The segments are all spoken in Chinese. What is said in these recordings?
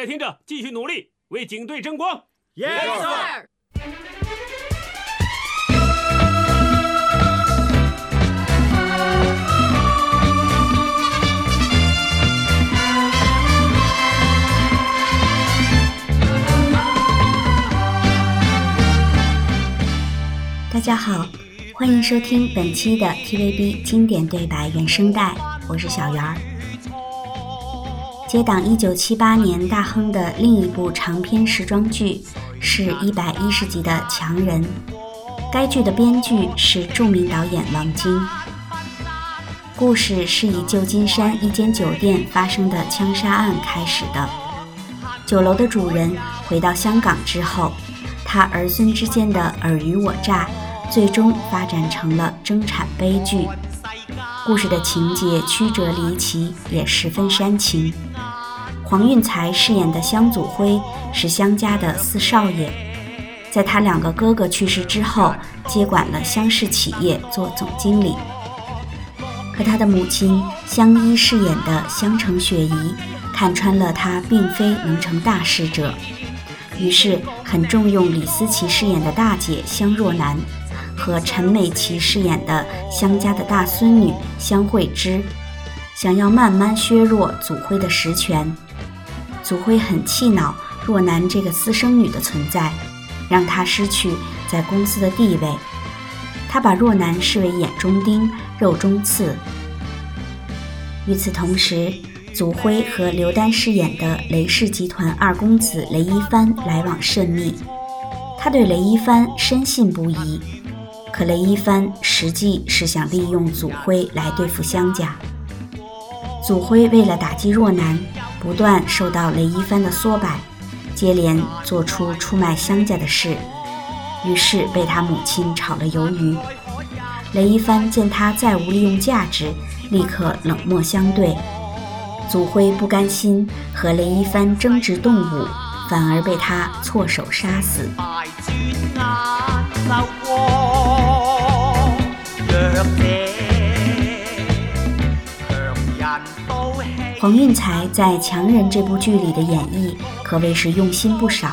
家听着，继续努力，为警队争光。Yes sir。大家好，欢迎收听本期的 TVB 经典对白原声带，我是小圆儿。接档1978年大亨的另一部长篇时装剧是一百一十集的《强人》，该剧的编剧是著名导演王晶。故事是以旧金山一间酒店发生的枪杀案开始的。酒楼的主人回到香港之后，他儿孙之间的尔虞我诈，最终发展成了争产悲剧。故事的情节曲折离奇，也十分煽情。黄运才饰演的香祖辉是香家的四少爷，在他两个哥哥去世之后，接管了香氏企业做总经理。可他的母亲香依饰演的香城雪姨，看穿了他并非能成大事者，于是很重用李思琪饰演的大姐香若楠和陈美琪饰演的香家的大孙女香慧芝，想要慢慢削弱祖辉的实权。祖辉很气恼若男这个私生女的存在，让她失去在公司的地位。他把若男视为眼中钉、肉中刺。与此同时，祖辉和刘丹饰演的雷氏集团二公子雷一帆来往甚密，他对雷一帆深信不疑。可雷一帆实际是想利用祖辉来对付香家。祖辉为了打击若男，不断受到雷一帆的唆摆，接连做出出卖香家的事，于是被他母亲炒了鱿鱼。雷一帆见他再无利用价值，立刻冷漠相对。祖辉不甘心和雷一帆争执动武，反而被他错手杀死。黄运才在《强人》这部剧里的演绎可谓是用心不少。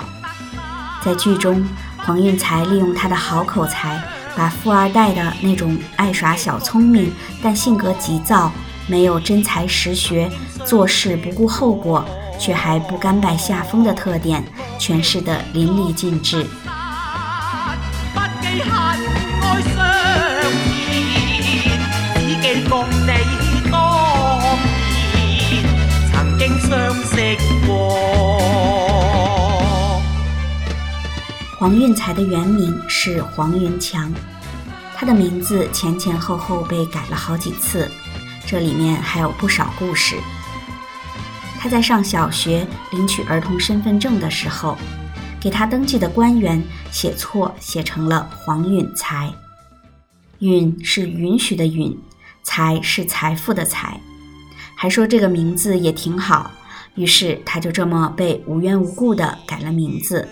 在剧中，黄运才利用他的好口才，把富二代的那种爱耍小聪明但性格急躁、没有真才实学、做事不顾后果却还不甘拜下风的特点诠释得淋漓尽致。黄运财的原名是黄云强，他的名字前前后后被改了好几次，这里面还有不少故事。他在上小学领取儿童身份证的时候，给他登记的官员写错，写成了黄允才。允是允许的允，财是财富的财，还说这个名字也挺好，于是他就这么被无缘无故的改了名字。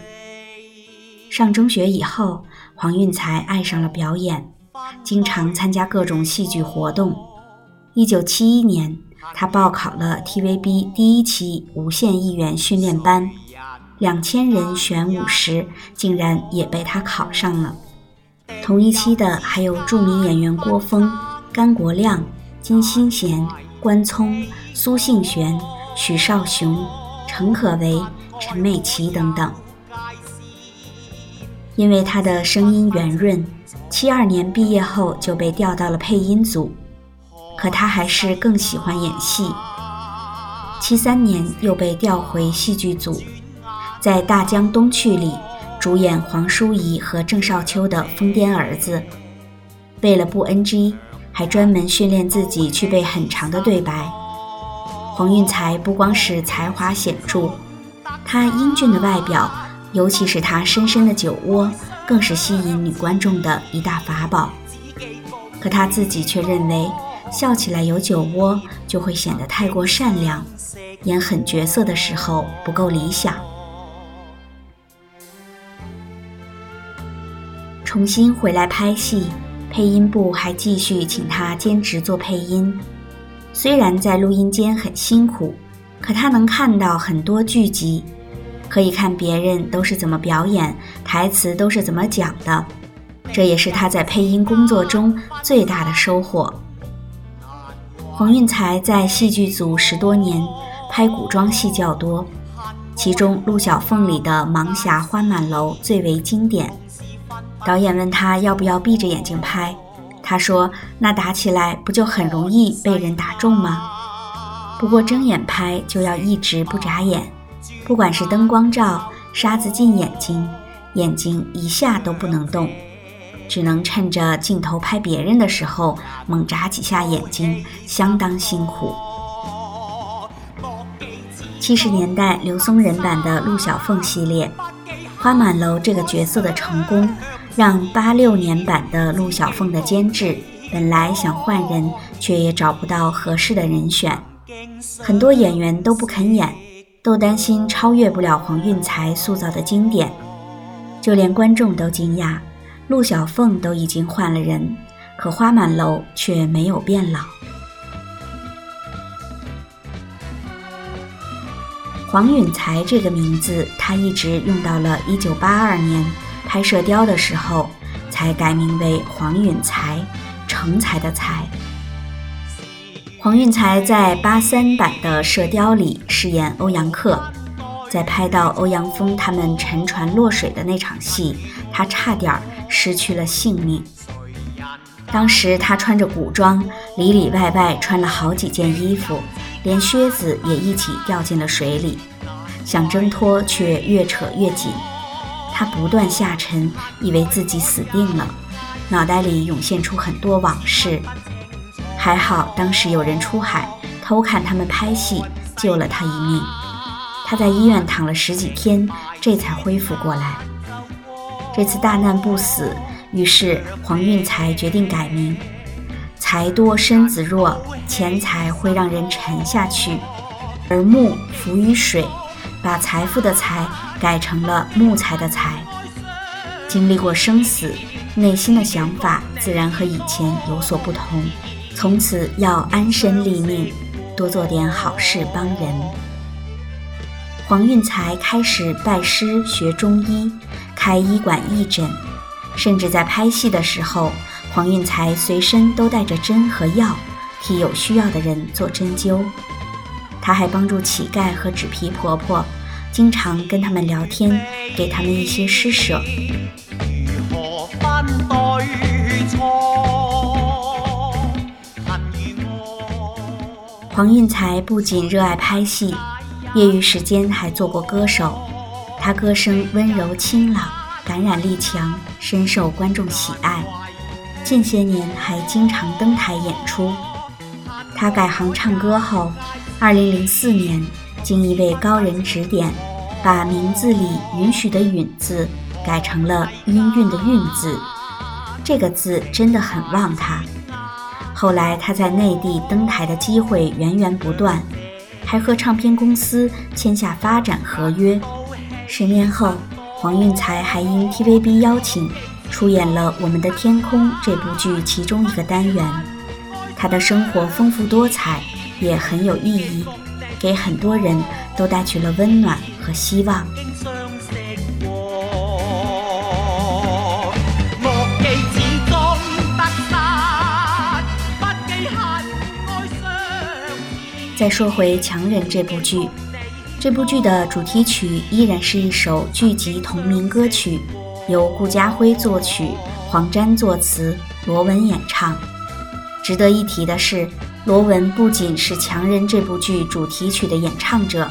上中学以后，黄运才爱上了表演，经常参加各种戏剧活动。一九七一年，他报考了 TVB 第一期无线艺员训练班，两千人选五十，竟然也被他考上了。同一期的还有著名演员郭峰、甘国亮、金星贤、关聪、苏杏璇、许绍雄、陈可为、陈美琪等等。因为他的声音圆润，七二年毕业后就被调到了配音组，可他还是更喜欢演戏。七三年又被调回戏剧组，在《大江东去》里主演黄淑仪和郑少秋的疯癫儿子。为了不 NG，还专门训练自己去背很长的对白。黄运才不光是才华显著，他英俊的外表。尤其是他深深的酒窝，更是吸引女观众的一大法宝。可他自己却认为，笑起来有酒窝就会显得太过善良，演狠角色的时候不够理想。重新回来拍戏，配音部还继续请他兼职做配音。虽然在录音间很辛苦，可他能看到很多剧集。可以看别人都是怎么表演，台词都是怎么讲的，这也是他在配音工作中最大的收获。黄运才在戏剧组十多年，拍古装戏较多，其中《陆小凤》里的盲侠花满楼最为经典。导演问他要不要闭着眼睛拍，他说：“那打起来不就很容易被人打中吗？不过睁眼拍就要一直不眨眼。”不管是灯光照，沙子进眼睛，眼睛一下都不能动，只能趁着镜头拍别人的时候猛眨几下眼睛，相当辛苦。七十年代刘松仁版的陆小凤系列，花满楼这个角色的成功，让八六年版的陆小凤的监制本来想换人，却也找不到合适的人选，很多演员都不肯演。都担心超越不了黄运财塑造的经典，就连观众都惊讶，陆小凤都已经换了人，可花满楼却没有变老。黄允才这个名字，他一直用到了一九八二年拍《射雕》的时候，才改名为黄允才，成才的才。黄运才在八三版的《射雕》里饰演欧阳克，在拍到欧阳锋他们沉船落水的那场戏，他差点失去了性命。当时他穿着古装，里里外外穿了好几件衣服，连靴子也一起掉进了水里，想挣脱却越扯越紧，他不断下沉，以为自己死定了，脑袋里涌现出很多往事。还好，当时有人出海偷看他们拍戏，救了他一命。他在医院躺了十几天，这才恢复过来。这次大难不死，于是黄运财决定改名。财多身子弱，钱财会让人沉下去，而木浮于水，把财富的财改成了木材的材。经历过生死，内心的想法自然和以前有所不同。从此要安身立命，多做点好事帮人。黄运才开始拜师学中医，开医馆义诊，甚至在拍戏的时候，黄运才随身都带着针和药，替有需要的人做针灸。他还帮助乞丐和纸皮婆婆，经常跟他们聊天，给他们一些施舍。黄运才不仅热爱拍戏，业余时间还做过歌手。他歌声温柔清朗，感染力强，深受观众喜爱。近些年还经常登台演出。他改行唱歌后，2004年经一位高人指点，把名字里允许的“允”字改成了音韵的“韵”字。这个字真的很旺他。后来他在内地登台的机会源源不断，还和唱片公司签下发展合约。十年后，黄运才还因 TVB 邀请出演了《我们的天空》这部剧其中一个单元。他的生活丰富多彩，也很有意义，给很多人都带去了温暖和希望。再说回《强人》这部剧，这部剧的主题曲依然是一首剧集同名歌曲，由顾嘉辉作曲，黄沾作词，罗文演唱。值得一提的是，罗文不仅是《强人》这部剧主题曲的演唱者，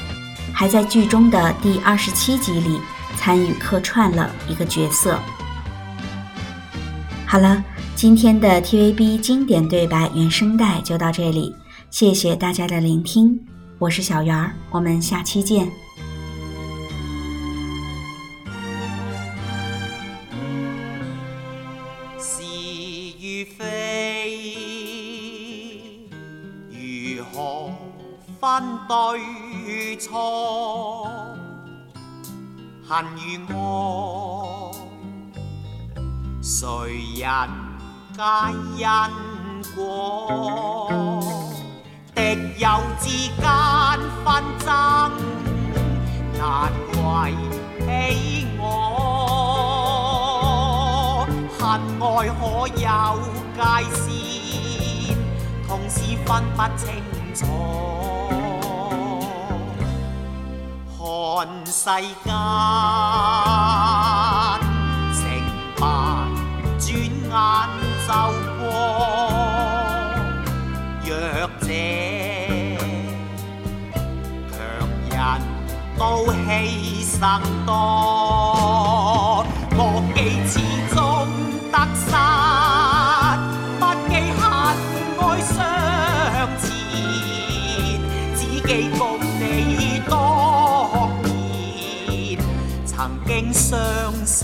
还在剧中的第二十七集里参与客串了一个角色。好了，今天的 TVB 经典对白原声带就到这里，谢谢大家的聆听。我是小圆儿，我们下期见。是与非，如何分对错？恨与爱，谁人皆因果？敌友之间纷争，难为起我。恨爱可有界线，同时分不清楚。看世间都牺牲多，我记始终得失，不记恨爱相前，只记共你当年曾经相识。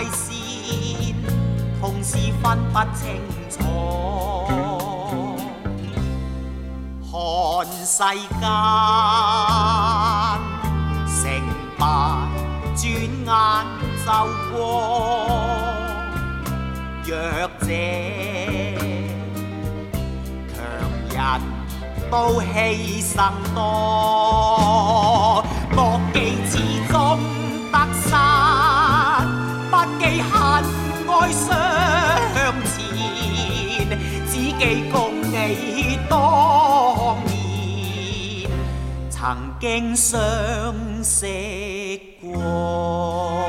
界线，同时分不清楚。看世间成败，转眼就过。弱者强人都牺牲多，记共你当年曾经相识过。